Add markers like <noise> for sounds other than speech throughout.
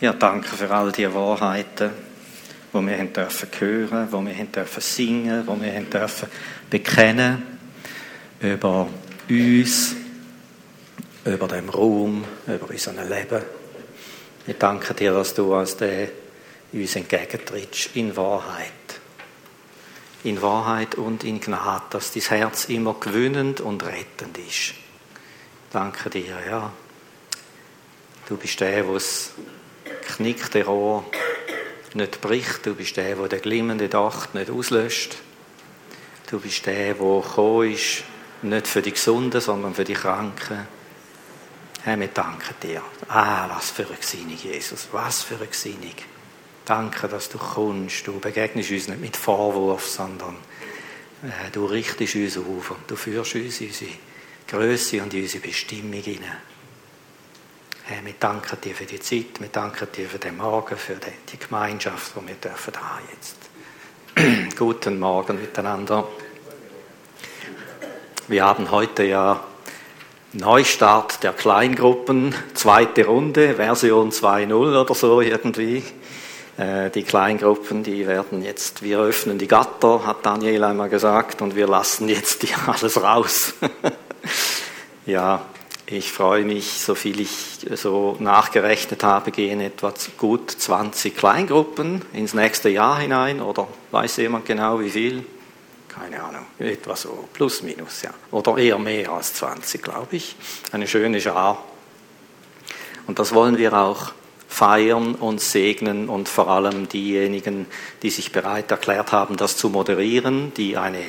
Ja, danke für all die Wahrheiten, wo wir haben dürfen hören, wo wir haben dürfen singen, wo wir haben dürfen bekennen über uns, über den Raum, über unser Leben. Ich danke dir, dass du als der uns entgegentrittst in Wahrheit. In Wahrheit und in Gnade, dass dein Herz immer gewöhnend und rettend ist. Danke dir, ja. Du bist der, der das knickte Rohr nicht bricht. Du bist der, der den glimmenden Dacht nicht auslöscht. Du bist der, der gekommen ist, nicht für die Gesunden, sondern für die Kranken. Herr, wir danken dir. Ah, was für eine Gesinnung, Jesus. Was für eine Gesinnung. Danke, dass du kommst. Du begegnest uns nicht mit Vorwurf, sondern äh, du richtest uns auf und du führst uns in unsere Größe und in unsere Bestimmung hinein. Herr, wir danken dir für die Zeit, wir danken dir für den Morgen, für die Gemeinschaft, die wir dürfen haben jetzt. <clears throat> Guten Morgen miteinander. Wir haben heute ja Neustart der Kleingruppen, zweite Runde, Version 2.0 oder so irgendwie. Äh, die Kleingruppen, die werden jetzt, wir öffnen die Gatter, hat Daniel einmal gesagt, und wir lassen jetzt die <laughs> alles raus. <laughs> ja, ich freue mich, so viel ich so nachgerechnet habe, gehen etwa gut 20 Kleingruppen ins nächste Jahr hinein oder weiß jemand genau wie viel? Keine Ahnung, etwa so, plus minus, ja. Oder eher mehr als 20, glaube ich. Eine schöne Schar. Und das wollen wir auch feiern und segnen und vor allem diejenigen, die sich bereit erklärt haben, das zu moderieren, die eine,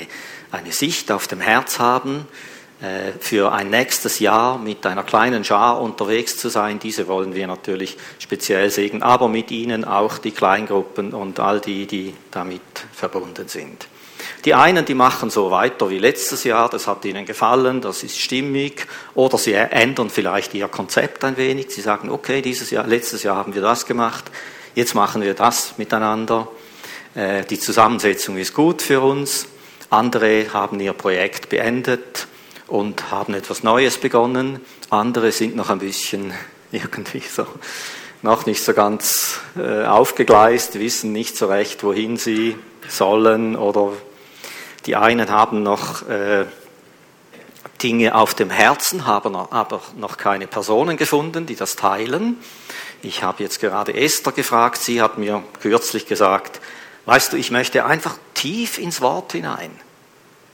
eine Sicht auf dem Herz haben, für ein nächstes Jahr mit einer kleinen Schar unterwegs zu sein. Diese wollen wir natürlich speziell segnen, aber mit ihnen auch die Kleingruppen und all die, die damit verbunden sind. Die einen, die machen so weiter wie letztes Jahr, das hat ihnen gefallen, das ist stimmig, oder sie ändern vielleicht ihr Konzept ein wenig. Sie sagen, okay, dieses Jahr, letztes Jahr haben wir das gemacht, jetzt machen wir das miteinander. Äh, die Zusammensetzung ist gut für uns. Andere haben ihr Projekt beendet und haben etwas Neues begonnen. Andere sind noch ein bisschen <laughs> irgendwie so, noch nicht so ganz äh, aufgegleist, wissen nicht so recht, wohin sie sollen oder die einen haben noch äh, Dinge auf dem Herzen, haben aber noch keine Personen gefunden, die das teilen. Ich habe jetzt gerade Esther gefragt, sie hat mir kürzlich gesagt, weißt du, ich möchte einfach tief ins Wort hinein.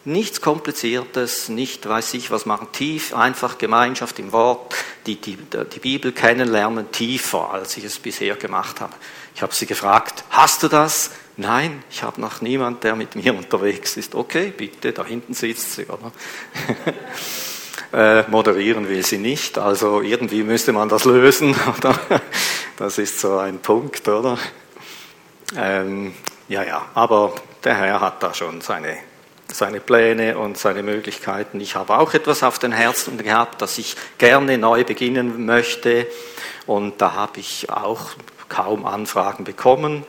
Nichts Kompliziertes, nicht weiß ich was machen, tief, einfach Gemeinschaft im Wort, die, die, die Bibel kennenlernen, tiefer, als ich es bisher gemacht habe. Ich habe sie gefragt, hast du das? Nein, ich habe noch niemand, der mit mir <laughs> unterwegs ist. Okay, bitte, da hinten sitzt sie, oder? <laughs> äh, moderieren will sie nicht, also irgendwie müsste man das lösen, <laughs> oder? Das ist so ein Punkt, oder? Ähm, ja, ja, aber der Herr hat da schon seine seine Pläne und seine Möglichkeiten. Ich habe auch etwas auf den Herzen gehabt, das ich gerne neu beginnen möchte. Und da habe ich auch kaum Anfragen bekommen.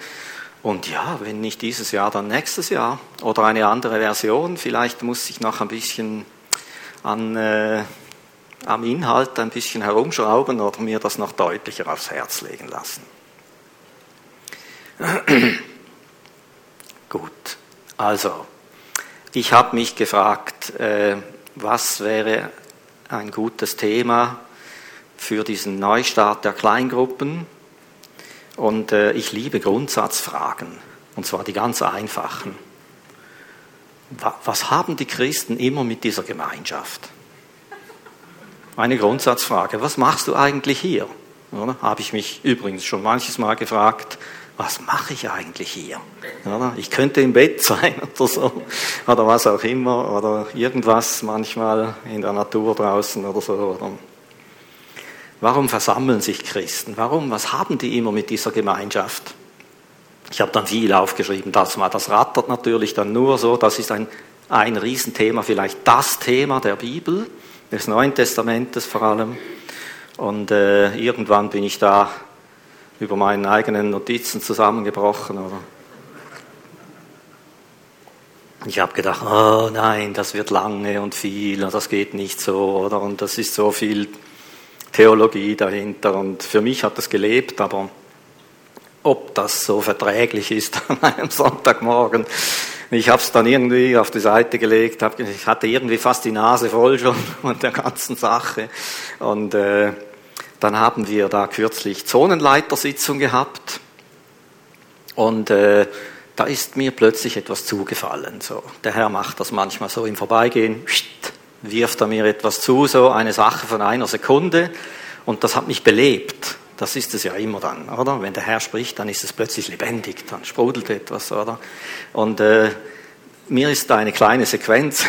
Und ja, wenn nicht dieses Jahr, dann nächstes Jahr oder eine andere Version. Vielleicht muss ich noch ein bisschen an, äh, am Inhalt ein bisschen herumschrauben oder mir das noch deutlicher aufs Herz legen lassen. <clears throat> Gut, also ich habe mich gefragt, äh, was wäre ein gutes Thema für diesen Neustart der Kleingruppen. Und äh, ich liebe Grundsatzfragen, und zwar die ganz einfachen. Was haben die Christen immer mit dieser Gemeinschaft? Eine Grundsatzfrage, was machst du eigentlich hier? Habe ich mich übrigens schon manches Mal gefragt, was mache ich eigentlich hier? Ich könnte im Bett sein <laughs> oder so, oder was auch immer, oder irgendwas manchmal in der Natur draußen oder so. Oder Warum versammeln sich Christen? Warum? Was haben die immer mit dieser Gemeinschaft? Ich habe dann viel aufgeschrieben, das mal. Das rattert natürlich dann nur so. Das ist ein, ein Riesenthema, vielleicht das Thema der Bibel, des Neuen Testamentes vor allem. Und äh, irgendwann bin ich da über meinen eigenen Notizen zusammengebrochen. Oder? Ich habe gedacht, oh nein, das wird lange und viel und das geht nicht so, oder? Und das ist so viel Theologie dahinter. Und für mich hat das gelebt, aber ob das so verträglich ist <laughs> an einem Sonntagmorgen. Ich habe es dann irgendwie auf die Seite gelegt, hab, ich hatte irgendwie fast die Nase voll schon <laughs> von der ganzen Sache. Und äh, dann haben wir da kürzlich Zonenleitersitzung gehabt und äh, da ist mir plötzlich etwas zugefallen. So, der Herr macht das manchmal so im Vorbeigehen, wirft er mir etwas zu, so eine Sache von einer Sekunde und das hat mich belebt. Das ist es ja immer dann, oder? Wenn der Herr spricht, dann ist es plötzlich lebendig, dann sprudelt etwas, oder? Und äh, mir ist da eine kleine Sequenz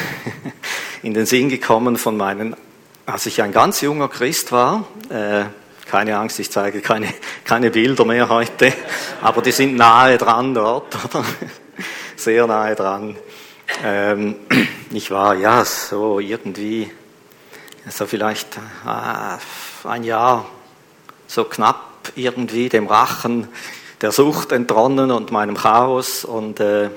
<laughs> in den Sinn gekommen von meinen, als ich ein ganz junger Christ war. Äh, keine Angst, ich zeige keine, keine Bilder mehr heute, aber die sind nahe dran dort, oder? <laughs> Sehr nahe dran. Ähm, ich war ja so irgendwie, so vielleicht äh, ein Jahr so knapp irgendwie dem Rachen der Sucht entronnen und meinem Chaos und äh,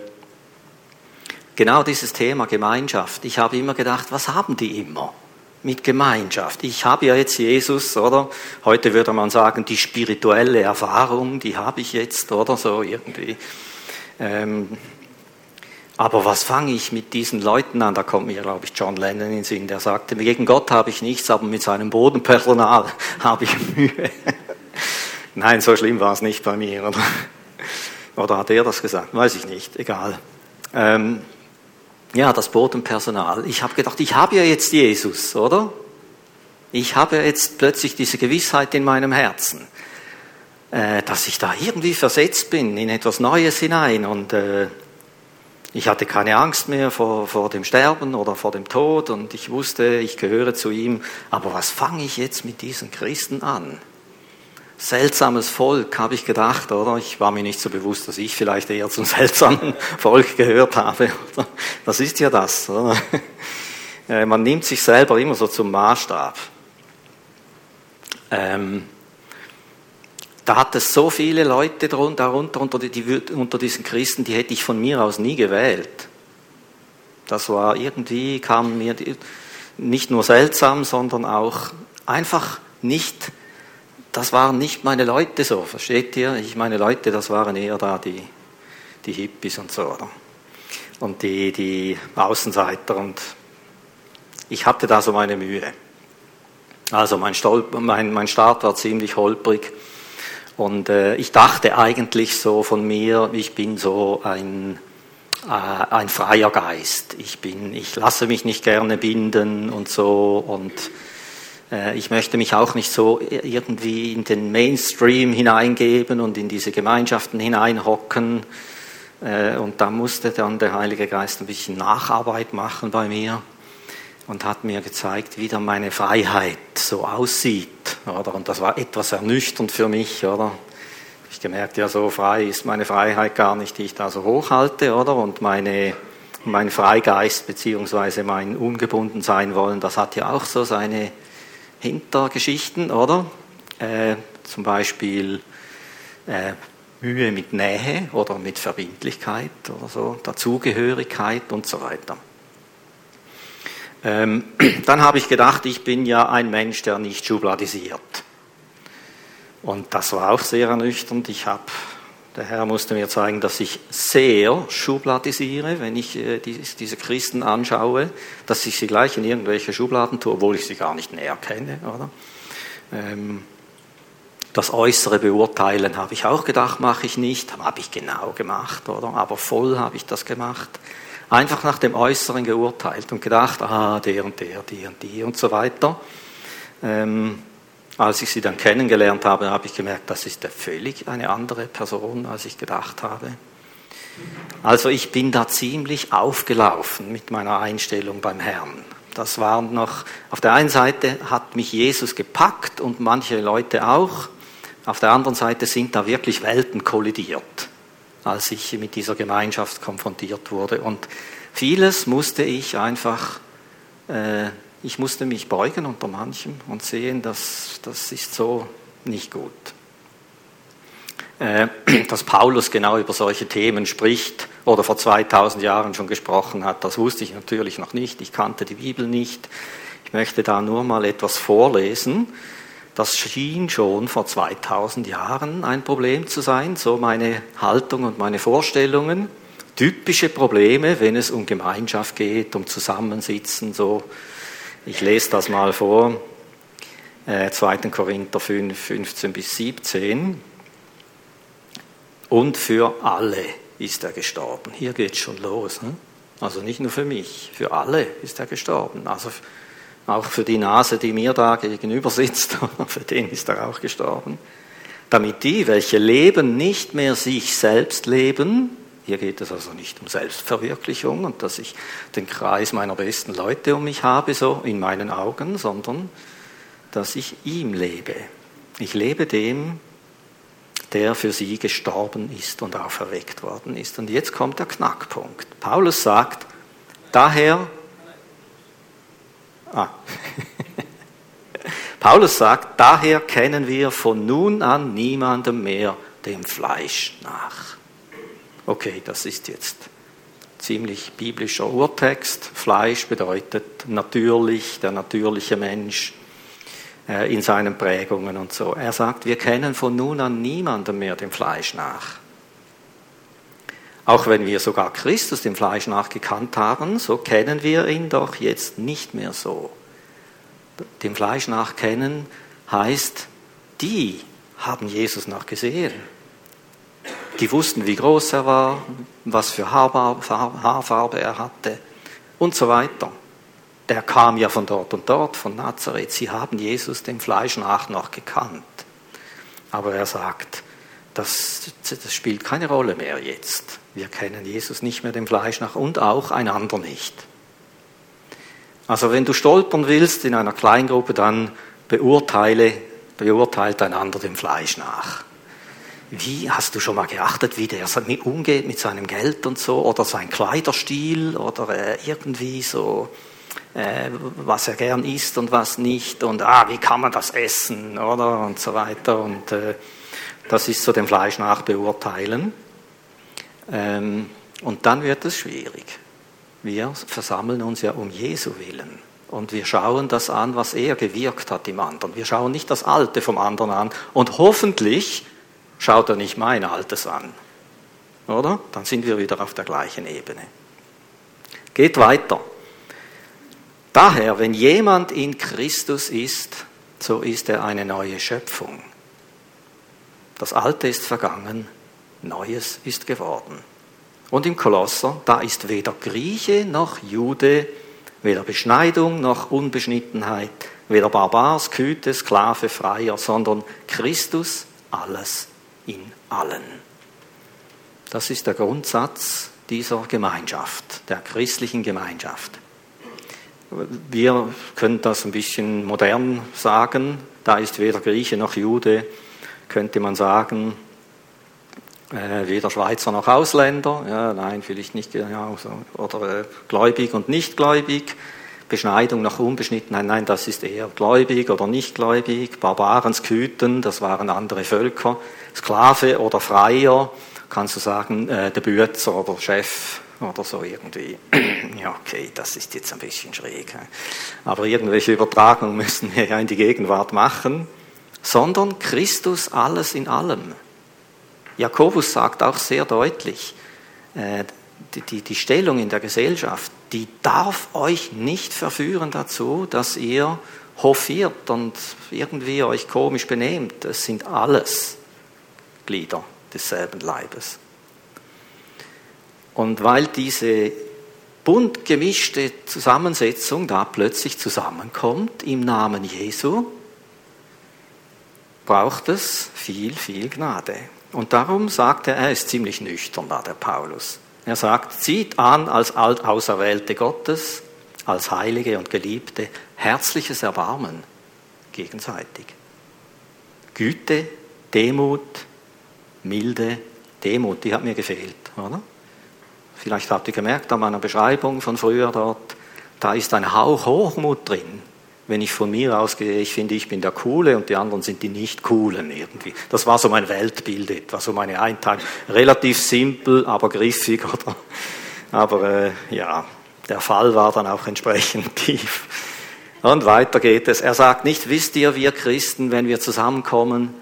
genau dieses Thema Gemeinschaft. Ich habe immer gedacht, was haben die immer mit Gemeinschaft? Ich habe ja jetzt Jesus, oder? Heute würde man sagen, die spirituelle Erfahrung, die habe ich jetzt, oder so irgendwie. Ähm, aber was fange ich mit diesen Leuten an? Da kommt mir, glaube ich, John Lennon in Sinn, der sagte, gegen Gott habe ich nichts, aber mit seinem Bodenpersonal <laughs> habe ich Mühe. <laughs> Nein, so schlimm war es nicht bei mir. Oder, oder hat er das gesagt? Weiß ich nicht, egal. Ähm, ja, das Bodenpersonal. Ich habe gedacht, ich habe ja jetzt Jesus, oder? Ich habe ja jetzt plötzlich diese Gewissheit in meinem Herzen, äh, dass ich da irgendwie versetzt bin in etwas Neues hinein und äh, ich hatte keine Angst mehr vor, vor dem Sterben oder vor dem Tod und ich wusste, ich gehöre zu ihm. Aber was fange ich jetzt mit diesen Christen an? Seltsames Volk, habe ich gedacht, oder? Ich war mir nicht so bewusst, dass ich vielleicht eher zum seltsamen <laughs> Volk gehört habe. Das ist ja das, oder? Äh, man nimmt sich selber immer so zum Maßstab. Ähm, da hat es so viele Leute darunter, unter, die, unter diesen Christen, die hätte ich von mir aus nie gewählt. Das war irgendwie, kam mir nicht nur seltsam, sondern auch einfach nicht, das waren nicht meine Leute so, versteht ihr? Ich meine Leute, das waren eher da die, die Hippies und so, oder? Und die, die Außenseiter und ich hatte da so meine Mühe. Also mein, Stolp, mein, mein Start war ziemlich holprig. Und äh, ich dachte eigentlich so von mir, ich bin so ein, äh, ein freier Geist. Ich, bin, ich lasse mich nicht gerne binden und so. Und ich möchte mich auch nicht so irgendwie in den Mainstream hineingeben und in diese Gemeinschaften hineinhocken. Äh, und da musste dann der Heilige Geist ein bisschen Nacharbeit machen bei mir und hat mir gezeigt, wie dann meine Freiheit so aussieht. Oder? Und das war etwas ernüchternd für mich. Oder? Ich gemerkt, ja, so frei ist meine Freiheit gar nicht, die ich da so hochhalte. Oder? Und meine, mein Freigeist beziehungsweise mein ungebunden sein wollen, das hat ja auch so seine Hintergeschichten, oder? Äh, zum Beispiel äh, Mühe mit Nähe oder mit Verbindlichkeit oder so, Dazugehörigkeit und so weiter. Ähm, <clears throat> dann habe ich gedacht, ich bin ja ein Mensch, der nicht schubladisiert. Und das war auch sehr ernüchternd. Ich habe, der Herr musste mir zeigen, dass ich sehr schubladisiere, wenn ich äh, diese Christen anschaue, dass ich sie gleich in irgendwelche Schubladen tue, obwohl ich sie gar nicht näher kenne. Oder? Ähm, das äußere Beurteilen habe ich auch gedacht, mache ich nicht, habe ich genau gemacht, oder? Aber voll habe ich das gemacht einfach nach dem Äußeren geurteilt und gedacht, ah, der und der, die und die und so weiter. Ähm, als ich sie dann kennengelernt habe, habe ich gemerkt, das ist völlig eine andere Person, als ich gedacht habe. Also ich bin da ziemlich aufgelaufen mit meiner Einstellung beim Herrn. Das war noch, auf der einen Seite hat mich Jesus gepackt und manche Leute auch, auf der anderen Seite sind da wirklich Welten kollidiert als ich mit dieser Gemeinschaft konfrontiert wurde. Und vieles musste ich einfach, äh, ich musste mich beugen unter manchem und sehen, dass das ist so nicht gut. Äh, <clears throat> dass Paulus genau über solche Themen spricht oder vor 2000 Jahren schon gesprochen hat, das wusste ich natürlich noch nicht. Ich kannte die Bibel nicht. Ich möchte da nur mal etwas vorlesen Das schien schon vor 2000 Jahren ein Problem zu sein, so meine Haltung und meine Vorstellungen. Typische Probleme, wenn es um Gemeinschaft geht, um Zusammensitzen, so. Ich lese das mal vor, äh, 2. Korinther 5, 15 bis 17. Und für alle ist er gestorben. Hier geht es schon los. Ne? Also nicht nur für mich, für alle ist er gestorben. Also auch für die Nase, die mir da gegenüber sitzt, <laughs> für den ist er auch gestorben. Damit die, welche leben, nicht mehr sich selbst leben, hier geht es also nicht um Selbstverwirklichung und dass ich den Kreis meiner besten Leute um mich habe, so in meinen Augen, sondern dass ich ihm lebe. Ich lebe dem, der für sie gestorben ist und auferweckt worden ist. Und jetzt kommt der Knackpunkt. Paulus sagt, daher, ah, <laughs> Paulus sagt, daher kennen wir von nun an niemandem mehr dem Fleisch nach. Okay, das ist jetzt ziemlich biblischer Urtext. Fleisch bedeutet natürlich, der natürliche Mensch. Äh, in seinen Prägungen und so. Er sagt, wir kennen von nun an niemandem mehr dem Fleisch nach. Auch wenn wir sogar Christus dem Fleisch nach gekannt haben, so kennen wir ihn doch jetzt nicht mehr so. Dem Fleisch nach kennen heißt, die haben Jesus noch gesehen. Die wussten, wie groß er war, was für Haarfarbe er hatte und so weiter der kam ja von dort und dort, von Nazareth. Sie haben Jesus dem Fleisch nach noch gekannt. Aber er sagt, das, das spielt keine Rolle mehr jetzt. Wir kennen Jesus nicht mehr dem Fleisch nach und auch einander nicht. Also wenn du stolpern willst in einer Kleingruppe, dann beurteile, beurteilt einander dem Fleisch nach. Wie hast du schon mal geachtet, wie der umgeht mit seinem Geld und so? Oder sein Kleiderstil? Oder äh, irgendwie so äh, was er gern isst und was nicht? Und ah, wie kann man das essen? Oder? Und so weiter. Und äh, das ist so dem Fleisch nach beurteilen. Ähm, und dann wird es schwierig. Wir versammeln uns ja um Jesu willen. Und wir schauen das an, was er gewirkt hat im anderen. Wir schauen nicht das Alte vom anderen an. Und hoffentlich schaut er nicht mein Altes an. Oder? Dann sind wir wieder auf der gleichen Ebene. Geht weiter. Daher, wenn jemand in Christus ist, so ist er eine neue Schöpfung. Das Alte ist vergangen, Neues ist geworden. Und im Kolosser, da ist weder Grieche noch Jude, weder Beschneidung noch Unbeschnittenheit, weder Barbar, Sküte, Sklave, Freier, sondern Christus alles allen. Das ist der Grundsatz dieser Gemeinschaft, der christlichen Gemeinschaft. Wir können das ein bisschen modern sagen. Da ist weder Grieche noch Jude, könnte man sagen. Äh, weder Schweizer noch Ausländer. Ja, nein, vielleicht nicht genau so. Oder äh, gläubig und nicht gläubig. Beschneidung noch unbeschnitten. Nein, nein, das ist eher gläubig oder nicht gläubig. Barbaren, Sküten, das waren andere Völker. Sklave oder Freier, kannst du sagen, äh, der Bützer oder Chef oder so irgendwie. <clears throat> Ja, okay, das ist jetzt ein bisschen schräg. Aber irgendwelche Übertragung müssen wir ja in die Gegenwart machen, sondern Christus alles in allem. Jakobus sagt auch sehr deutlich, äh, die, die, die Stellung in der Gesellschaft, die darf euch nicht verführen dazu, dass ihr hofiert und irgendwie euch komisch benehmt. Es sind alles Glieder desselben Leibes. Und weil diese bunt gemischte Zusammensetzung da plötzlich zusammenkommt im Namen Jesu, braucht es viel, viel Gnade. Und darum sagt er, er ist ziemlich nüchtern da, der Paulus. Er sagt, zieht an als Auserwählte Gottes, als Heilige und Geliebte, herzliches Erbarmen gegenseitig. Güte, Demut, Milde, Demut, die hat mir gefehlt, oder? Vielleicht habt ihr gemerkt an meiner Beschreibung von früher dort, da ist ein Hauch Hochmut drin. Wenn ich von mir ausgehe, ich finde, ich bin der Coole und die anderen sind die nicht Coolen irgendwie. Das war so mein Weltbild etwa, so meine Einteilung. Relativ simpel, aber griffig, <laughs> oder? Aber äh, ja, der Fall war dann auch entsprechend <laughs> tief. Und weiter geht es. Er sagt nicht, wisst ihr, wir Christen, wenn wir zusammenkommen,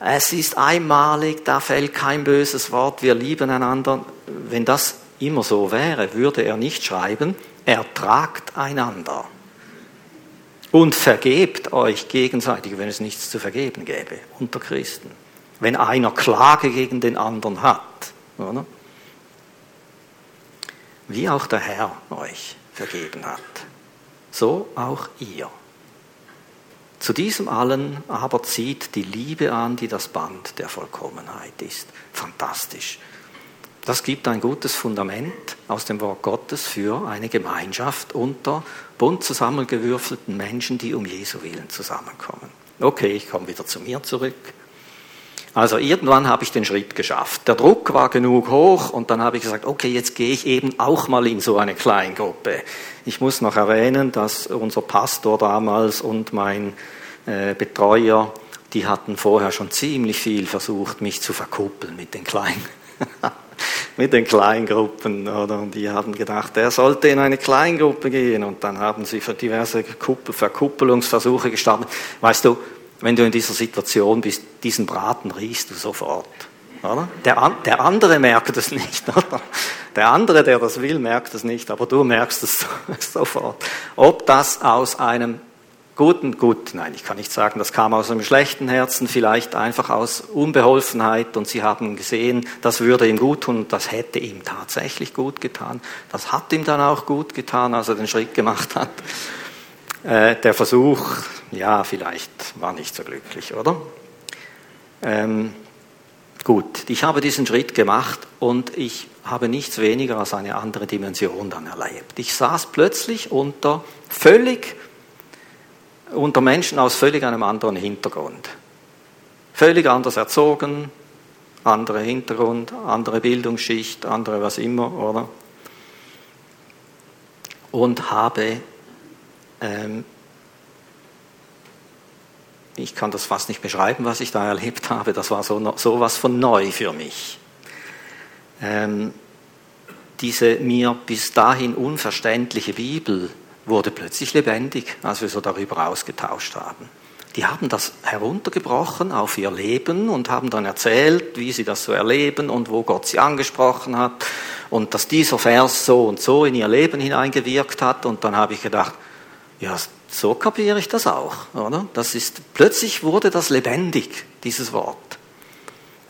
es ist einmalig, da fällt kein böses Wort, wir lieben einander. Wenn das immer so wäre, würde er nicht schreiben, ertragt einander und vergebt euch gegenseitig, wenn es nichts zu vergeben gäbe unter Christen. Wenn einer Klage gegen den anderen hat. Oder? Wie auch der Herr euch vergeben hat, so auch ihr. Zu diesem allen aber zieht die Liebe an, die das Band der Vollkommenheit ist. Fantastisch. Das gibt ein gutes Fundament aus dem Wort Gottes für eine Gemeinschaft unter bunt zusammengewürfelten Menschen, die um Jesu Willen zusammenkommen. Okay, ich komme wieder zu mir zurück. Also irgendwann habe ich den Schritt geschafft. Der Druck war genug hoch und dann habe ich gesagt, okay, jetzt gehe ich eben auch mal in so eine Kleingruppe. Ich muss noch erwähnen, dass unser Pastor damals und mein äh, Betreuer, die hatten vorher schon ziemlich viel versucht, mich zu verkuppeln mit den Kleinen. <laughs> <laughs> mit den Kleingruppen. Oder? Und die haben gedacht, er sollte in eine Kleingruppe gehen. Und dann haben sie für diverse Verkuppelungsversuche gestartet. Weißt du, wenn du in dieser Situation bist, diesen Braten riechst du sofort. Oder? Der, der andere merkt es nicht. <laughs> Oder? Der andere, der das will, merkt es nicht, aber du merkst es <laughs> sofort. Ob das aus einem guten, gut, nein, ich kann nicht sagen, das kam aus einem schlechten Herzen, vielleicht einfach aus Unbeholfenheit und sie haben gesehen, das würde ihm gut tun und das hätte ihm tatsächlich gut getan. Das hat ihm dann auch gut getan, als er den Schritt gemacht hat. Äh, der Versuch, ja, vielleicht war nicht so glücklich, oder? Ähm, gut, ich habe diesen Schritt gemacht und ich habe nichts weniger als eine andere Dimension dann erlebt. Ich saß plötzlich unter völlig unter Menschen aus völlig einem anderen Hintergrund. Völlig anders erzogen, anderer Hintergrund, andere Bildungsschicht, andere was immer, oder? Und habe, ähm, ich kann das fast nicht beschreiben, was ich da erlebt habe, das war so, so was von neu für mich. Ähm, diese mir bis dahin unverständliche Bibel, wurde plötzlich lebendig, als wir so darüber ausgetauscht haben. Die haben das heruntergebrochen auf ihr Leben und haben dann erzählt, wie sie das so erleben und wo Gott sie angesprochen hat und dass dieser Vers so und so in ihr Leben hineingewirkt hat. Und dann habe ich gedacht, ja, so kapiere ich das auch, oder? Das ist, plötzlich wurde das lebendig, dieses Wort.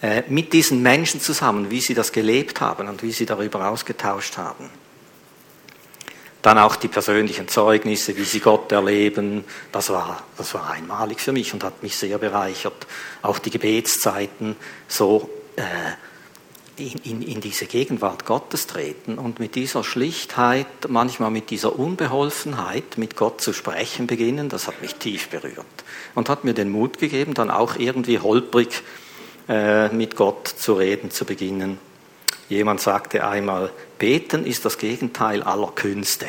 Äh, mit diesen Menschen zusammen, wie sie das gelebt haben und wie sie darüber ausgetauscht haben. Dann auch die persönlichen Zeugnisse, wie sie Gott erleben. Das war, das war einmalig für mich und hat mich sehr bereichert. Auch die Gebetszeiten so äh, in, in, in diese Gegenwart Gottes treten und mit dieser Schlichtheit, manchmal mit dieser Unbeholfenheit, mit Gott zu sprechen beginnen, das hat mich tief berührt und hat mir den Mut gegeben, dann auch irgendwie holprig äh, mit Gott zu reden zu beginnen. Jemand sagte einmal, beten ist das Gegenteil aller Künste.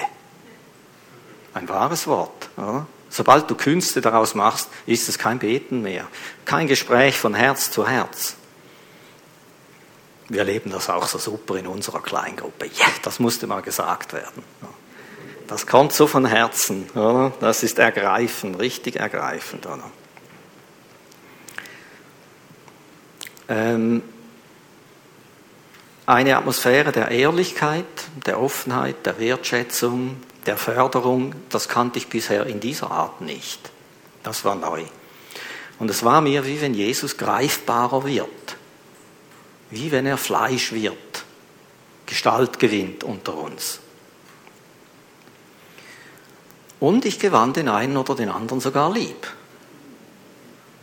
Ein wahres Wort. Oder? Sobald du Künste daraus machst, ist es kein Beten mehr. Kein Gespräch von Herz zu Herz. Wir erleben das auch so super in unserer Kleingruppe. Ja, das musste mal gesagt werden. Das kommt so von Herzen. Oder? Das ist ergreifend, richtig ergreifend. Oder? Ähm, eine Atmosphäre der Ehrlichkeit, der Offenheit, der Wertschätzung, der Förderung, das kannte ich bisher in dieser Art nicht. Das war neu. Und es war mir wie wenn Jesus greifbarer wird, wie wenn er Fleisch wird, Gestalt gewinnt unter uns. Und ich gewann den einen oder den anderen sogar lieb.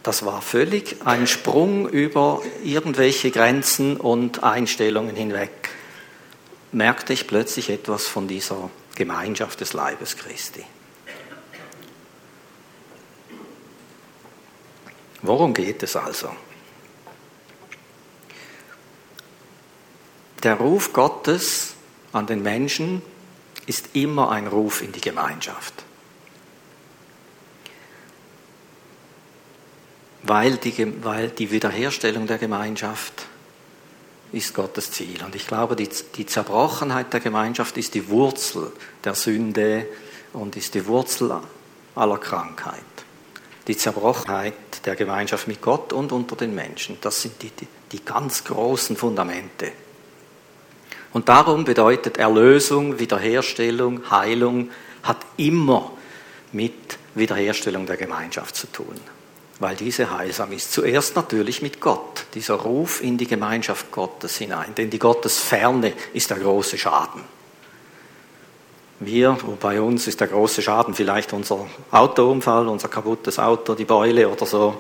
Das war völlig ein Sprung über irgendwelche Grenzen und Einstellungen hinweg. Merkte ich plötzlich etwas von dieser Gemeinschaft des Leibes Christi. Worum geht es also? Der Ruf Gottes an den Menschen ist immer ein Ruf in die Gemeinschaft. Weil die, weil die Wiederherstellung der Gemeinschaft ist Gottes Ziel. Und ich glaube, die, die Zerbrochenheit der Gemeinschaft ist die Wurzel der Sünde und ist die Wurzel aller Krankheit. Die Zerbrochenheit der Gemeinschaft mit Gott und unter den Menschen. Das sind die, die, die ganz großen Fundamente. Und darum bedeutet Erlösung, Wiederherstellung, Heilung, hat immer mit Wiederherstellung der Gemeinschaft zu tun, weil diese heilsam ist. Zuerst natürlich mit Gott, dieser Ruf in die Gemeinschaft Gottes hinein, denn die Gottesferne ist der große Schaden. Wir, bei uns ist der große Schaden vielleicht unser Autounfall, unser kaputtes Auto, die Beule oder so.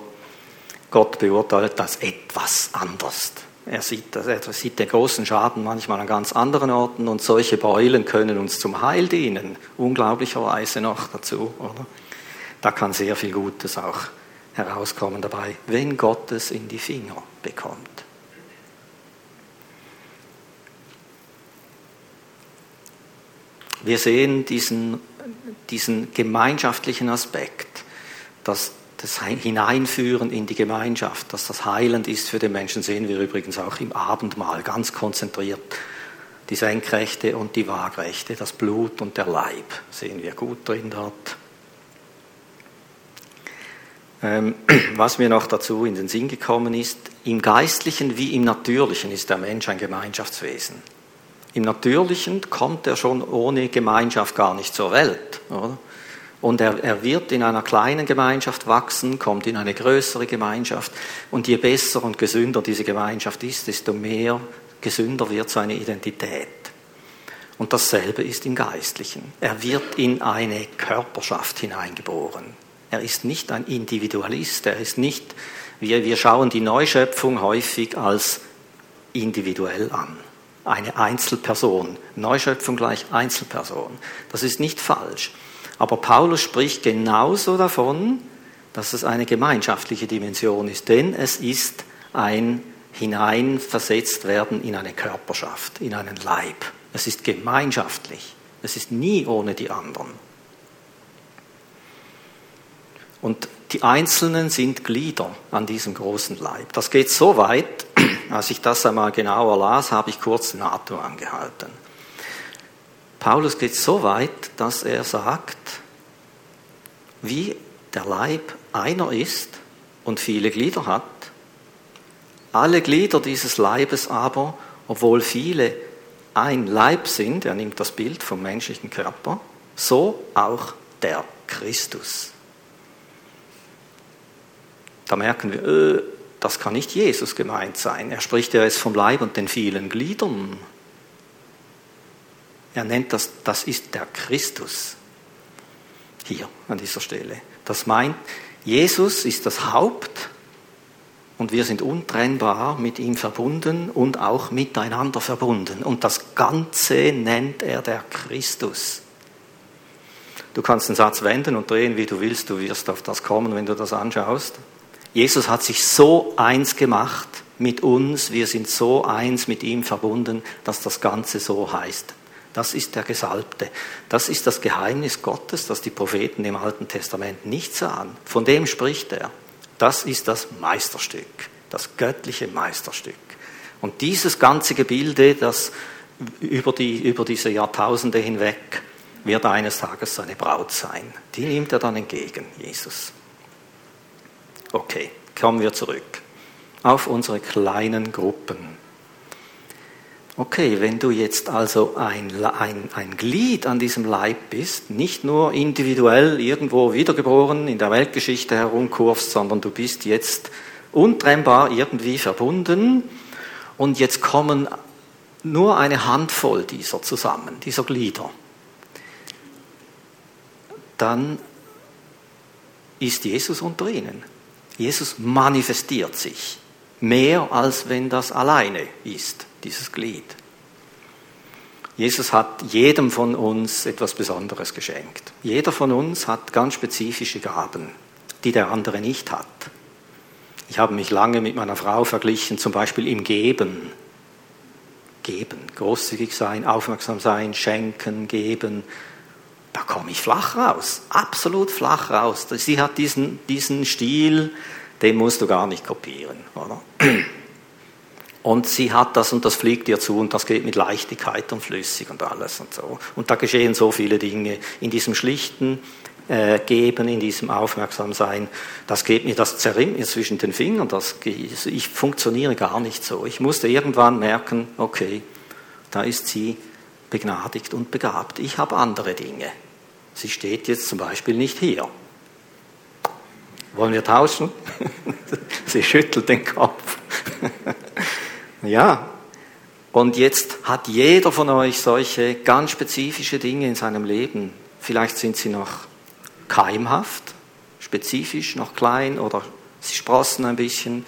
Gott beurteilt das etwas anders. Er sieht, er sieht den großen Schaden manchmal an ganz anderen Orten und solche Beulen können uns zum Heil dienen, unglaublicherweise noch dazu. Oder? Da kann sehr viel Gutes auch herauskommen dabei, wenn Gott es in die Finger bekommt. Wir sehen diesen, diesen gemeinschaftlichen Aspekt, dass das Hineinführen in die Gemeinschaft, dass das heilend ist für den Menschen, sehen wir übrigens auch im Abendmahl ganz konzentriert. Die Senkrechte und die Waagrechte, das Blut und der Leib sehen wir gut drin dort. Ähm, <clears throat> was mir noch dazu in den Sinn gekommen ist, im Geistlichen wie im Natürlichen ist der Mensch ein Gemeinschaftswesen. Im Natürlichen kommt er schon ohne Gemeinschaft gar nicht zur Welt. Oder? Und er, er wird in einer kleinen Gemeinschaft wachsen, kommt in eine größere Gemeinschaft. Und je besser und gesünder diese Gemeinschaft ist, desto mehr gesünder wird seine Identität. Und dasselbe ist im Geistlichen. Er wird in eine Körperschaft hineingeboren. Er ist nicht ein Individualist, er ist nicht, wir, wir schauen die Neuschöpfung häufig als individuell an eine Einzelperson. Neuschöpfung gleich Einzelperson. Das ist nicht falsch. Aber Paulus spricht genauso davon, dass es eine gemeinschaftliche Dimension ist, denn es ist ein hineinversetzt werden in eine Körperschaft, in einen Leib. Es ist gemeinschaftlich. Es ist nie ohne die anderen. Und die Einzelnen sind Glieder an diesem großen Leib. Das geht so weit, <clears throat> als ich das einmal genauer las, habe ich kurz den Atem angehalten. Paulus geht so weit, dass er sagt, wie der Leib einer ist und viele Glieder hat, alle Glieder dieses Leibes aber, obwohl viele ein Leib sind, er nimmt das Bild vom menschlichen Körper, so auch der Christus. Da merken wir, äh, das kann nicht Jesus gemeint sein. Er spricht ja jetzt vom Leib und den vielen Gliedern. Er nennt das, das ist der Christus. Hier an dieser Stelle. Das meint, Jesus ist das Haupt und wir sind untrennbar mit ihm verbunden und auch miteinander verbunden. Und das Ganze nennt er der Christus. Du kannst den Satz wenden und drehen, wie du willst, du wirst auf das kommen, wenn du das anschaust. Jesus hat sich so eins gemacht mit uns, wir sind so eins mit ihm verbunden, dass das Ganze so heißt. Das ist der Gesalbte. Das ist das Geheimnis Gottes, das die Propheten im Alten Testament nicht sahen. Von dem spricht er. Das ist das Meisterstück, das göttliche Meisterstück. Und dieses ganze Gebilde, das über, die, über diese Jahrtausende hinweg, wird eines Tages seine Braut sein. Die nimmt er dann entgegen, Jesus. Okay, kommen wir zurück auf unsere kleinen Gruppen. Okay, wenn du jetzt also ein, ein, ein Glied an diesem Leib bist, nicht nur individuell irgendwo wiedergeboren in der Weltgeschichte herumkurfst, sondern du bist jetzt untrennbar irgendwie verbunden und jetzt kommen nur eine Handvoll dieser zusammen, dieser Glieder, dann ist Jesus unter ihnen. Jesus manifestiert sich mehr, als wenn das alleine ist, dieses Glied. Jesus hat jedem von uns etwas Besonderes geschenkt. Jeder von uns hat ganz spezifische Gaben, die der andere nicht hat. Ich habe mich lange mit meiner Frau verglichen, zum Beispiel im Geben. Geben, großzügig sein, aufmerksam sein, schenken, geben da komme ich flach raus, absolut flach raus. Sie hat diesen, diesen Stil, den musst du gar nicht kopieren. Oder? Und sie hat das und das fliegt ihr zu und das geht mit Leichtigkeit und flüssig und alles und so. Und da geschehen so viele Dinge in diesem schlichten äh, Geben, in diesem Aufmerksamsein. Das geht mir, das zerrinnt mir zwischen den Fingern. Das, ich funktioniere gar nicht so. Ich musste irgendwann merken, okay, da ist sie begnadigt und begabt. Ich habe andere Dinge. Sie steht jetzt zum Beispiel nicht hier. Wollen wir tauschen? <laughs> Sie schüttelt den Kopf. <laughs> ja, und jetzt hat jeder von euch solche ganz spezifische Dinge in seinem Leben. Vielleicht sind sie noch keimhaft, spezifisch, noch klein oder sie sprossen ein bisschen.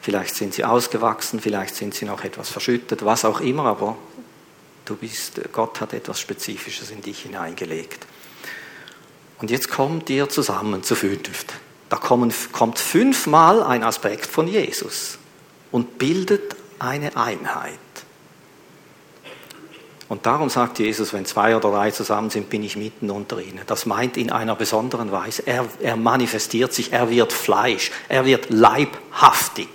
Vielleicht sind sie ausgewachsen, vielleicht sind sie noch etwas verschüttet, was auch immer, aber du bist, Gott hat etwas Spezifisches in dich hineingelegt. Und jetzt kommt ihr zusammen zu fünft. Da kommen, kommt fünfmal ein Aspekt von Jesus und bildet eine Einheit. Und darum sagt Jesus, wenn zwei oder drei zusammen sind, bin ich mitten unter ihnen. Das meint in einer besonderen Weise. Er, er manifestiert sich, er wird Fleisch, er wird leibhaftig.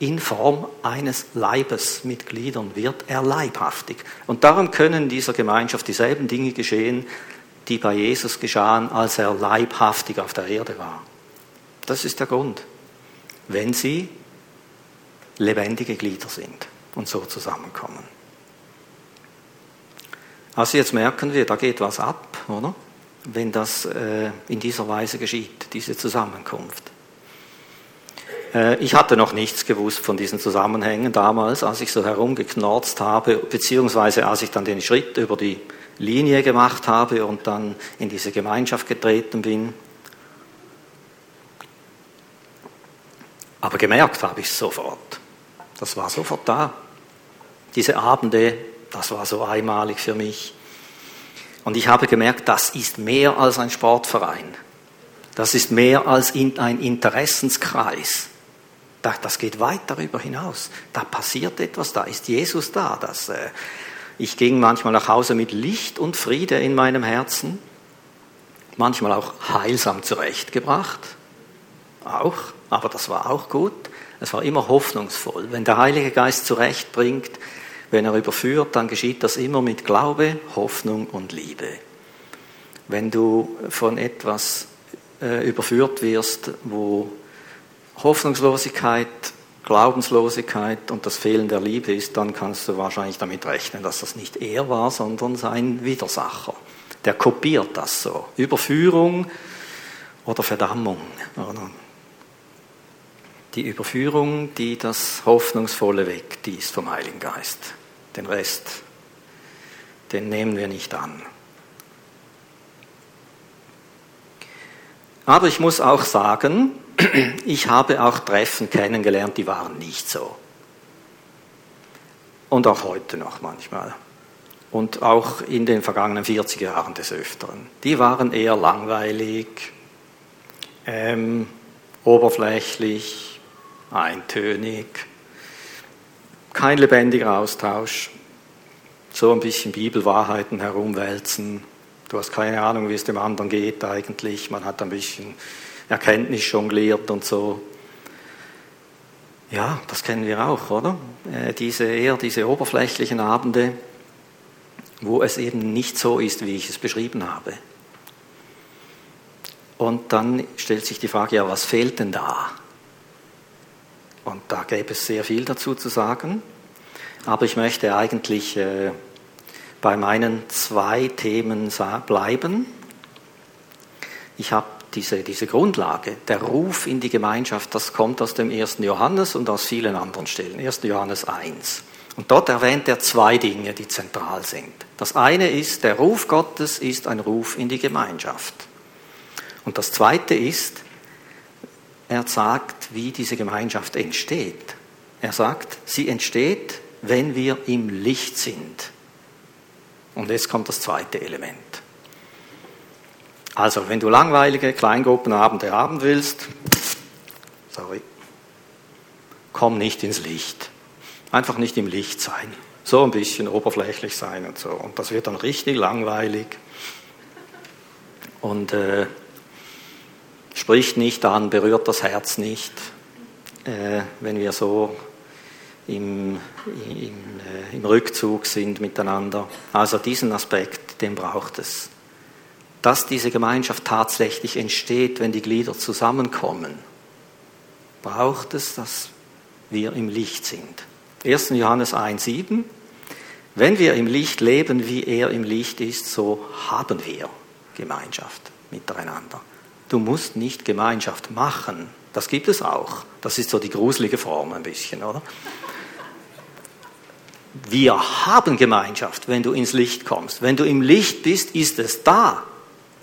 In Form eines Leibes mit Gliedern wird er leibhaftig. Und darum können in dieser Gemeinschaft dieselben Dinge geschehen, die bei Jesus geschahen, als er leibhaftig auf der Erde war. Das ist der Grund, wenn sie lebendige Glieder sind und so zusammenkommen. Also jetzt merken wir, da geht was ab, oder? Wenn das äh, in dieser Weise geschieht, diese Zusammenkunft. Äh, ich hatte noch nichts gewusst von diesen Zusammenhängen damals, als ich so herumgeknorzt habe, beziehungsweise als ich dann den Schritt über die Linie gemacht habe und dann in diese Gemeinschaft getreten bin. Aber gemerkt habe ich es sofort. Das war sofort da. Diese Abende, das war so einmalig für mich. Und ich habe gemerkt, das ist mehr als ein Sportverein. Das ist mehr als ein Interessenskreis. Das geht weit darüber hinaus. Da passiert etwas, da ist Jesus da. Das, äh, ich ging manchmal nach Hause mit Licht und Friede in meinem Herzen, manchmal auch heilsam zurechtgebracht, auch, aber das war auch gut. Es war immer hoffnungsvoll. Wenn der Heilige Geist zurechtbringt, wenn er überführt, dann geschieht das immer mit Glaube, Hoffnung und Liebe. Wenn du von etwas äh, überführt wirst, wo Hoffnungslosigkeit, Glaubenslosigkeit und das Fehlen der Liebe ist, dann kannst du wahrscheinlich damit rechnen, dass das nicht er war, sondern sein Widersacher. Der kopiert das so. Überführung oder Verdammung. Die Überführung, die das Hoffnungsvolle weckt, die ist vom Heiligen Geist. Den Rest, den nehmen wir nicht an. Aber ich muss auch sagen, ich habe auch Treffen kennengelernt, die waren nicht so. Und auch heute noch manchmal. Und auch in den vergangenen 40 Jahren des Öfteren. Die waren eher langweilig, ähm, oberflächlich, eintönig, kein lebendiger Austausch, so ein bisschen Bibelwahrheiten herumwälzen. Du hast keine Ahnung, wie es dem anderen geht eigentlich. Man hat ein bisschen Erkenntnis jongliert und so. Ja, das kennen wir auch, oder? Äh, diese eher diese oberflächlichen Abende, wo es eben nicht so ist, wie ich es beschrieben habe. Und dann stellt sich die Frage, ja, was fehlt denn da? Und da gäbe es sehr viel dazu zu sagen. Aber ich möchte eigentlich äh, bei meinen zwei Themen bleiben. Ich habe diese, diese Grundlage, der Ruf in die Gemeinschaft, das kommt aus dem 1. Johannes und aus vielen anderen Stellen. 1. Johannes 1. Und dort erwähnt er zwei Dinge, die zentral sind. Das eine ist, der Ruf Gottes ist ein Ruf in die Gemeinschaft. Und das zweite ist, er sagt, wie diese Gemeinschaft entsteht. Er sagt, sie entsteht, wenn wir im Licht sind. Und jetzt kommt das zweite Element. Also, wenn du langweilige Kleingruppenabende haben willst, sorry, komm nicht ins Licht. Einfach nicht im Licht sein. So ein bisschen oberflächlich sein und so. Und das wird dann richtig langweilig. Und äh, spricht nicht an, berührt das Herz nicht, äh, wenn wir so im, im, äh, im Rückzug sind miteinander. Also diesen Aspekt, den braucht es. Dass diese Gemeinschaft tatsächlich entsteht, wenn die Glieder zusammenkommen, braucht es, dass wir im Licht sind. 1. Johannes 1,7 Wenn wir im Licht leben, wie er im Licht ist, so haben wir Gemeinschaft miteinander. Du musst nicht Gemeinschaft machen. Das gibt es auch. Das ist so die gruselige Form ein bisschen, oder? Wir haben Gemeinschaft, wenn du ins Licht kommst. Wenn du im Licht bist, ist es da.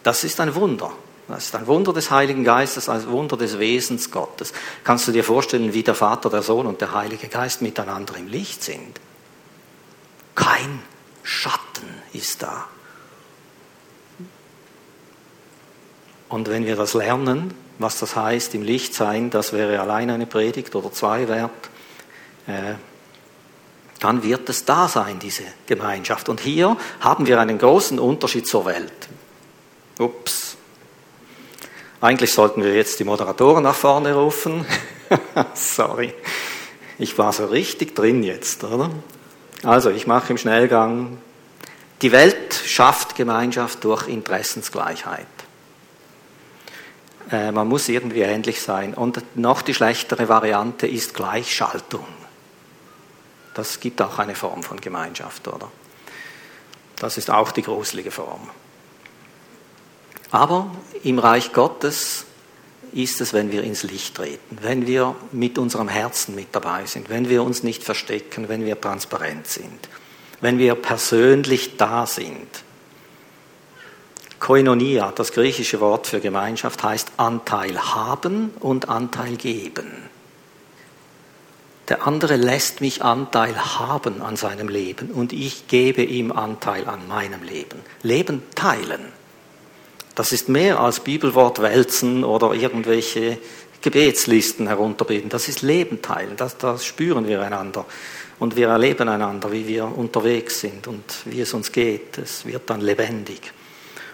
Das ist ein Wunder. Das ist ein Wunder des Heiligen Geistes, ein Wunder des Wesens Gottes. Kannst du dir vorstellen, wie der Vater, der Sohn und der Heilige Geist miteinander im Licht sind? Kein Schatten ist da. Und wenn wir das lernen, was das heißt, im Licht sein, das wäre allein eine Predigt oder zwei wert, äh, dann wird es da sein, diese Gemeinschaft. Und hier haben wir einen großen Unterschied zur Welt. Ups. Eigentlich sollten wir jetzt die Moderatoren nach vorne rufen. <laughs> Sorry. Ich war so richtig drin jetzt, oder? Also, ich mache im Schnellgang. Die Welt schafft Gemeinschaft durch Interessensgleichheit. Äh, man muss irgendwie ähnlich sein. Und noch die schlechtere Variante ist Gleichschaltung. Das gibt auch eine Form von Gemeinschaft, oder? Das ist auch die gruselige Form. Aber im Reich Gottes ist es, wenn wir ins Licht treten, wenn wir mit unserem Herzen mit dabei sind, wenn wir uns nicht verstecken, wenn wir transparent sind, wenn wir persönlich da sind. Koinonia, das griechische Wort für Gemeinschaft, heißt Anteil haben und Anteil geben. Der andere lässt mich Anteil haben an seinem Leben und ich gebe ihm Anteil an meinem Leben. Leben teilen. Das ist mehr als Bibelwort wälzen oder irgendwelche Gebetslisten herunterbeten. Das ist Leben teilen. Das, das spüren wir einander. Und wir erleben einander, wie wir unterwegs sind und wie es uns geht. Es wird dann lebendig.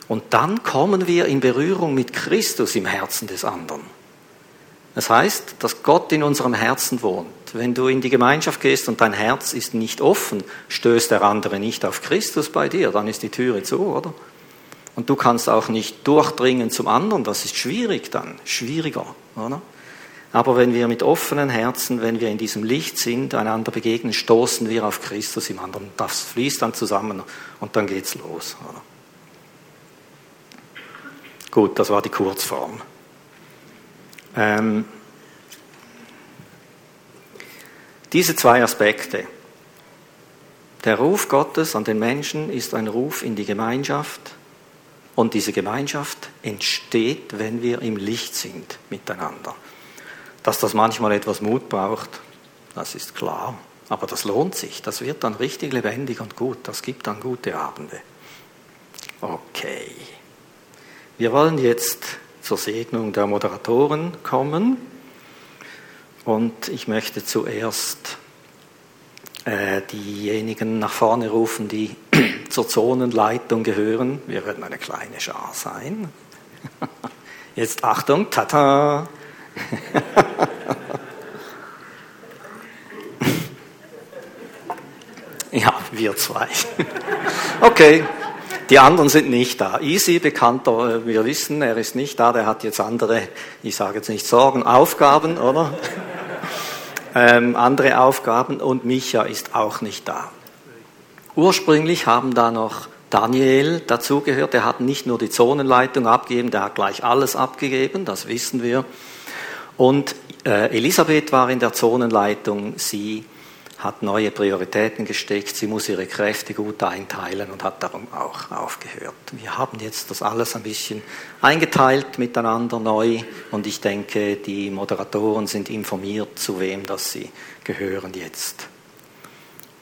Und dann kommen wir in Berührung mit Christus im Herzen des anderen. Das heißt, dass Gott in unserem Herzen wohnt. Wenn du in die Gemeinschaft gehst und dein Herz ist nicht offen, stößt der andere nicht auf Christus bei dir, dann ist die Türe zu, oder? Und du kannst auch nicht durchdringen zum anderen, das ist schwierig dann, schwieriger, oder? Aber wenn wir mit offenen Herzen, wenn wir in diesem Licht sind, einander begegnen, stoßen wir auf Christus im anderen. Das fließt dann zusammen und dann geht's los. Oder? Gut, das war die Kurzform. Ähm, diese zwei Aspekte. Der Ruf Gottes an den Menschen ist ein Ruf in die Gemeinschaft und diese Gemeinschaft entsteht, wenn wir im Licht sind miteinander. Dass das manchmal etwas Mut braucht, das ist klar. Aber das lohnt sich. Das wird dann richtig lebendig und gut. Das gibt dann gute Abende. Okay. Wir wollen jetzt zur Segnung der Moderatoren kommen. Und ich möchte zuerst äh, diejenigen nach vorne rufen, die zur Zonenleitung gehören. Wir werden eine kleine Schar sein. <laughs> Jetzt Achtung, tata! <laughs> ja, wir zwei. okay. Die anderen sind nicht da. Easy, bekannter, äh, wir wissen, er ist nicht da, der hat jetzt andere, ich sage jetzt nicht Sorgen, Aufgaben, oder? <laughs> ähm, andere Aufgaben und Micha ist auch nicht da. Ursprünglich haben da noch Daniel dazugehört, der hat nicht nur die Zonenleitung abgegeben, der hat gleich alles abgegeben, das wissen wir. Und äh, Elisabeth war in der Zonenleitung, sie hat neue Prioritäten gesteckt, sie muss ihre Kräfte gut einteilen und hat darum auch aufgehört. Wir haben jetzt das alles ein bisschen eingeteilt miteinander neu und ich denke, die Moderatoren sind informiert, zu wem das sie gehören jetzt.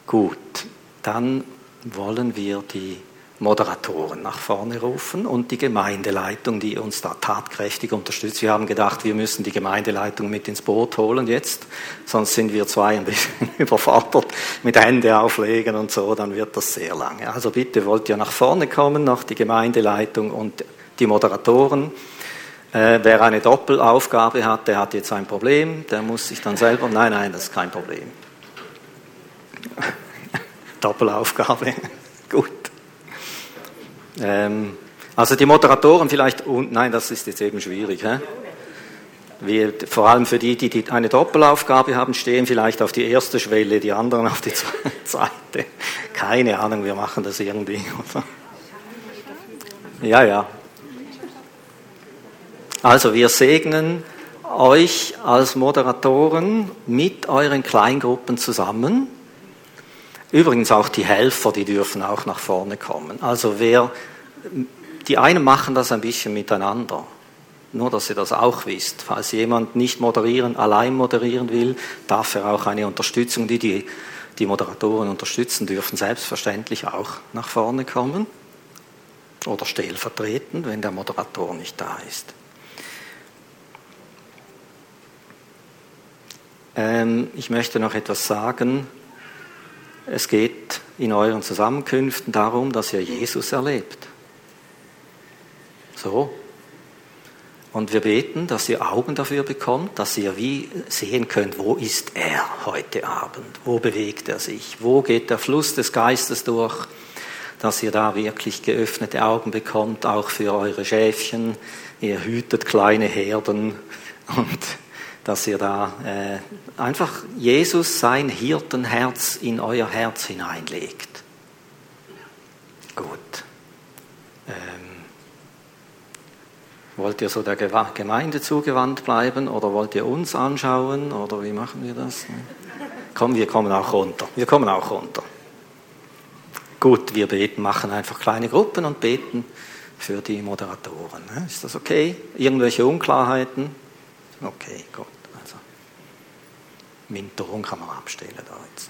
Gut, dann wollen wir die Moderatoren nach vorne rufen und die Gemeindeleitung, die uns da tatkräftig unterstützt. Wir haben gedacht, wir müssen die Gemeindeleitung mit ins Boot holen jetzt, sonst sind wir zwei ein bisschen <laughs> überfordert mit Hände auflegen und so, dann wird das sehr lange. Also bitte wollt ihr nach vorne kommen, noch die Gemeindeleitung und die Moderatoren. Äh, wer eine Doppelaufgabe hat, der hat jetzt ein Problem, der muss sich dann selber, nein, nein, das ist kein Problem. Doppelaufgabe. <laughs> Gut. Ähm, also die Moderatoren vielleicht, und, nein, das ist jetzt eben schwierig. Hä? Wir, vor allem für die, die eine Doppelaufgabe haben, stehen vielleicht auf die erste Schwelle, die anderen auf die <laughs> zweite. Keine Ahnung, wir machen das irgendwie. Ja, ja. Also wir segnen euch als Moderatoren mit euren Kleingruppen zusammen. Übrigens auch die Helfer, die dürfen auch nach vorne kommen. Also wer, die einen machen das ein bisschen miteinander. Nur, dass ihr das auch wisst. Falls jemand nicht moderieren, allein moderieren will, darf er auch eine Unterstützung, die die, die Moderatoren unterstützen dürfen, selbstverständlich auch nach vorne kommen. Oder stellvertretend, wenn der Moderator nicht da ist. Ähm, ich möchte noch etwas sagen. Es geht in euren Zusammenkünften darum, dass ihr Jesus erlebt. So. Und wir beten, dass ihr Augen dafür bekommt, dass ihr wie sehen könnt, wo ist er heute Abend? Wo bewegt er sich? Wo geht der Fluss des Geistes durch? Dass ihr da wirklich geöffnete Augen bekommt, auch für eure Schäfchen. Ihr hütet kleine Herden und dass ihr da äh, einfach Jesus sein Hirtenherz in euer Herz hineinlegt. Gut. Ähm, wollt ihr so der Gemeinde zugewandt bleiben oder wollt ihr uns anschauen oder wie machen wir das? Komm, wir kommen auch runter. Wir kommen auch runter. Gut, wir beten, machen einfach kleine Gruppen und beten für die Moderatoren. Ne? Ist das okay? Irgendwelche Unklarheiten? Okay, gut. Minterung kann man abstellen da jetzt.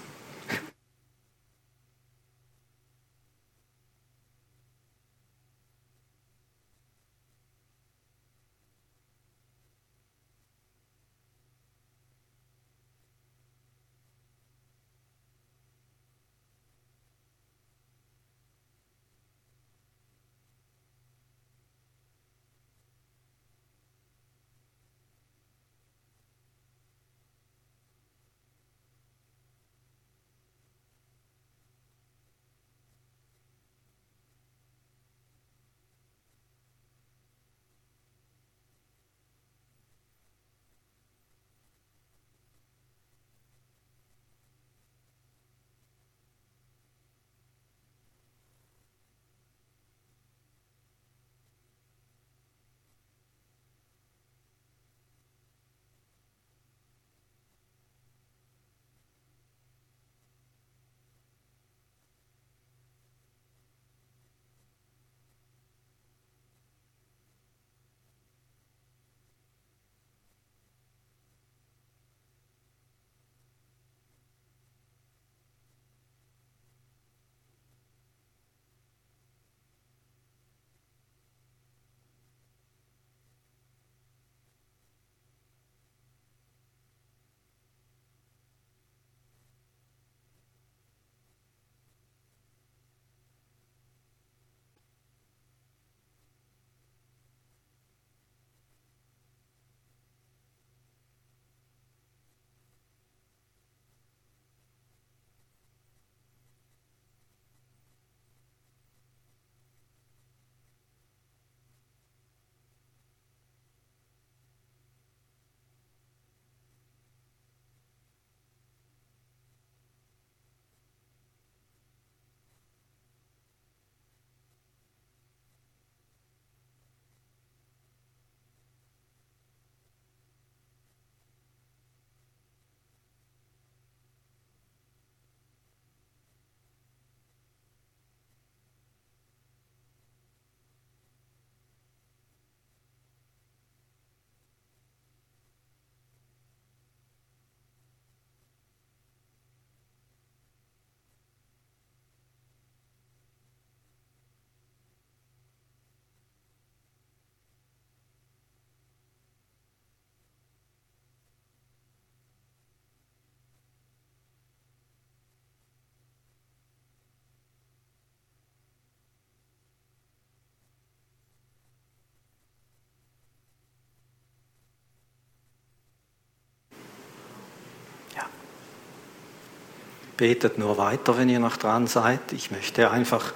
Betet nur weiter, wenn ihr noch dran seid. Ich möchte einfach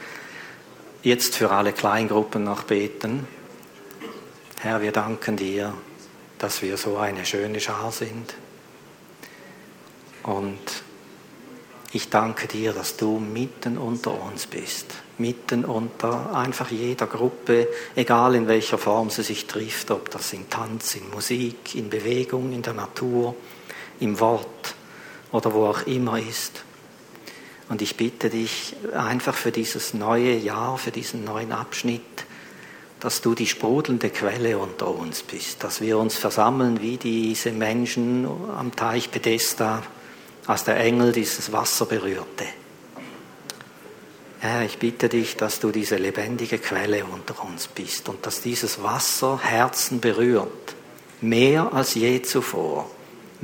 jetzt für alle Kleingruppen noch beten. Herr, wir danken dir, dass wir so eine schöne Schar sind. Und ich danke dir, dass du mitten unter uns bist, mitten unter einfach jeder Gruppe, egal in welcher Form sie sich trifft, ob das in Tanz, in Musik, in Bewegung, in der Natur, im Wort oder wo auch immer ist. Und ich bitte dich einfach für dieses neue Jahr, für diesen neuen Abschnitt, dass du die sprudelnde Quelle unter uns bist, dass wir uns versammeln wie diese Menschen am Teich Bethesda, als der Engel dieses Wasser berührte. Herr, ich bitte dich, dass du diese lebendige Quelle unter uns bist und dass dieses Wasser Herzen berührt, mehr als je zuvor,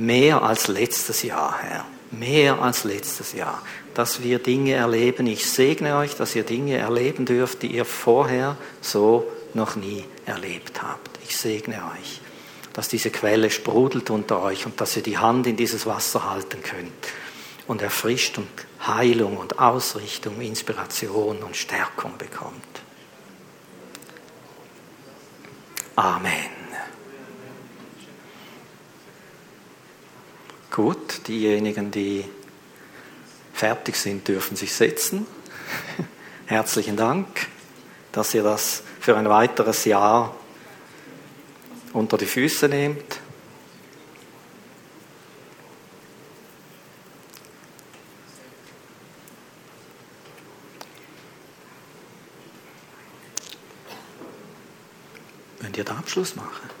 mehr als letztes Jahr, Herr, mehr als letztes Jahr, dass wir Dinge erleben. Ich segne euch, dass ihr Dinge erleben dürft, die ihr vorher so noch nie erlebt habt. Ich segne euch dass diese Quelle sprudelt unter euch und dass ihr die Hand in dieses Wasser halten könnt und erfrischt und Heilung und Ausrichtung, Inspiration und Stärkung bekommt. Amen. Gut, diejenigen, die fertig sind, dürfen sich setzen. <laughs> Herzlichen Dank, dass ihr das für ein weiteres Jahr unter die Füße nehmt. Könnt ihr den Abschluss machen?